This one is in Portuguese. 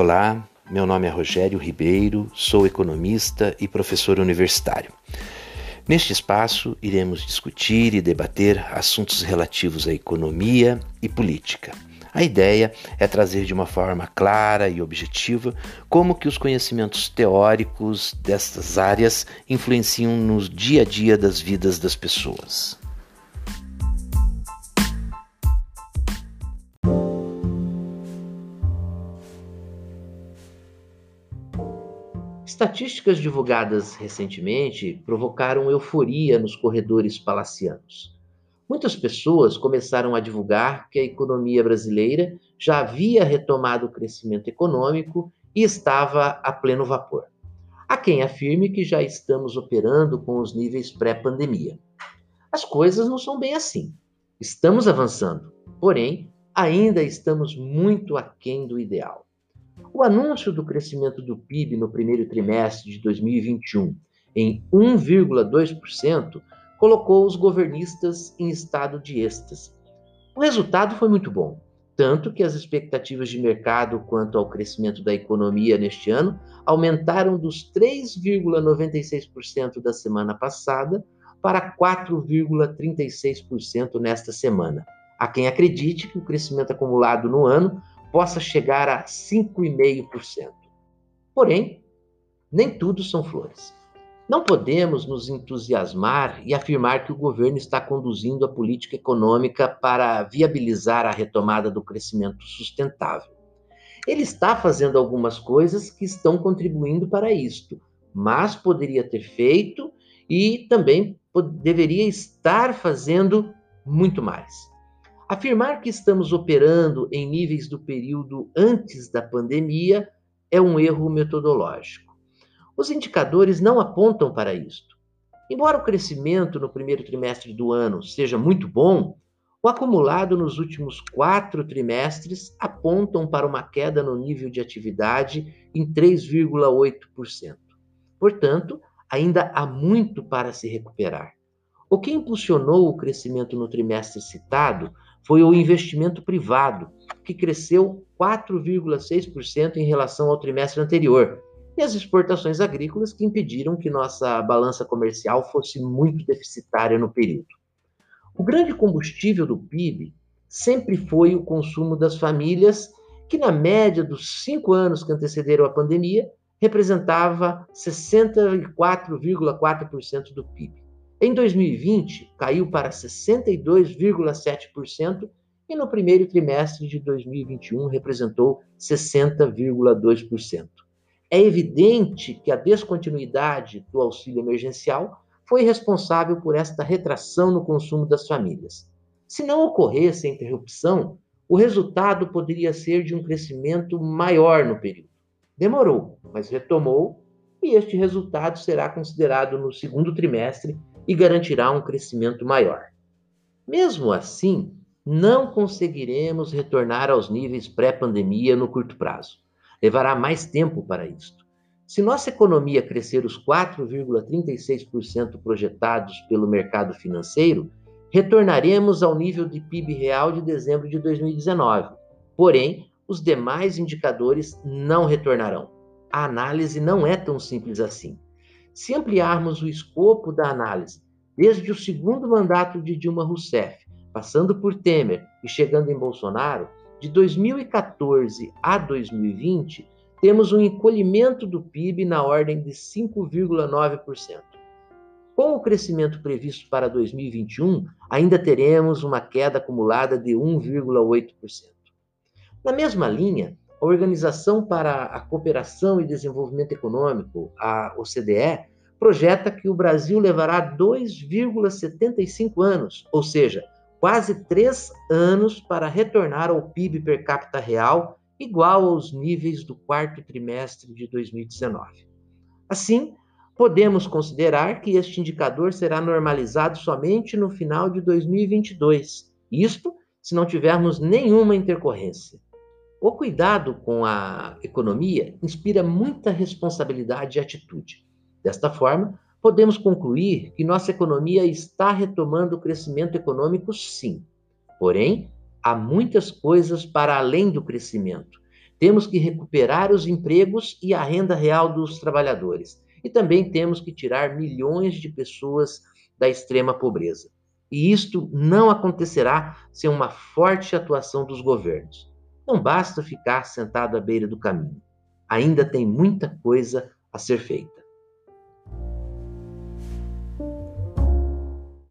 Olá, meu nome é Rogério Ribeiro, sou economista e professor universitário. Neste espaço, iremos discutir e debater assuntos relativos à economia e política. A ideia é trazer de uma forma clara e objetiva como que os conhecimentos teóricos destas áreas influenciam no dia a dia das vidas das pessoas. Estatísticas divulgadas recentemente provocaram euforia nos corredores palacianos. Muitas pessoas começaram a divulgar que a economia brasileira já havia retomado o crescimento econômico e estava a pleno vapor. Há quem afirme que já estamos operando com os níveis pré-pandemia. As coisas não são bem assim. Estamos avançando, porém, ainda estamos muito aquém do ideal. O anúncio do crescimento do PIB no primeiro trimestre de 2021 em 1,2% colocou os governistas em estado de êxtase. O resultado foi muito bom, tanto que as expectativas de mercado quanto ao crescimento da economia neste ano aumentaram dos 3,96% da semana passada para 4,36% nesta semana. Há quem acredite que o crescimento acumulado no ano possa chegar a 5,5%. Porém, nem tudo são flores. Não podemos nos entusiasmar e afirmar que o governo está conduzindo a política econômica para viabilizar a retomada do crescimento sustentável. Ele está fazendo algumas coisas que estão contribuindo para isto, mas poderia ter feito e também deveria estar fazendo muito mais. Afirmar que estamos operando em níveis do período antes da pandemia é um erro metodológico. Os indicadores não apontam para isto. Embora o crescimento no primeiro trimestre do ano seja muito bom, o acumulado nos últimos quatro trimestres apontam para uma queda no nível de atividade em 3,8%. Portanto, ainda há muito para se recuperar. O que impulsionou o crescimento no trimestre citado foi o investimento privado, que cresceu 4,6% em relação ao trimestre anterior, e as exportações agrícolas que impediram que nossa balança comercial fosse muito deficitária no período. O grande combustível do PIB sempre foi o consumo das famílias, que na média dos cinco anos que antecederam a pandemia representava 64,4% do PIB. Em 2020, caiu para 62,7% e no primeiro trimestre de 2021 representou 60,2%. É evidente que a descontinuidade do auxílio emergencial foi responsável por esta retração no consumo das famílias. Se não ocorresse a interrupção, o resultado poderia ser de um crescimento maior no período. Demorou, mas retomou, e este resultado será considerado no segundo trimestre e garantirá um crescimento maior. Mesmo assim, não conseguiremos retornar aos níveis pré-pandemia no curto prazo. Levará mais tempo para isto. Se nossa economia crescer os 4,36% projetados pelo mercado financeiro, retornaremos ao nível de PIB real de dezembro de 2019. Porém, os demais indicadores não retornarão. A análise não é tão simples assim. Se ampliarmos o escopo da análise desde o segundo mandato de Dilma Rousseff, passando por Temer e chegando em Bolsonaro, de 2014 a 2020, temos um encolhimento do PIB na ordem de 5,9%. Com o crescimento previsto para 2021, ainda teremos uma queda acumulada de 1,8%. Na mesma linha, a Organização para a Cooperação e Desenvolvimento Econômico, a OCDE, projeta que o Brasil levará 2,75 anos, ou seja, quase três anos para retornar ao PIB per capita real igual aos níveis do quarto trimestre de 2019. Assim, podemos considerar que este indicador será normalizado somente no final de 2022, isto se não tivermos nenhuma intercorrência. O cuidado com a economia inspira muita responsabilidade e atitude. Desta forma, podemos concluir que nossa economia está retomando o crescimento econômico, sim. Porém, há muitas coisas para além do crescimento. Temos que recuperar os empregos e a renda real dos trabalhadores. E também temos que tirar milhões de pessoas da extrema pobreza. E isto não acontecerá sem uma forte atuação dos governos. Não basta ficar sentado à beira do caminho. Ainda tem muita coisa a ser feita.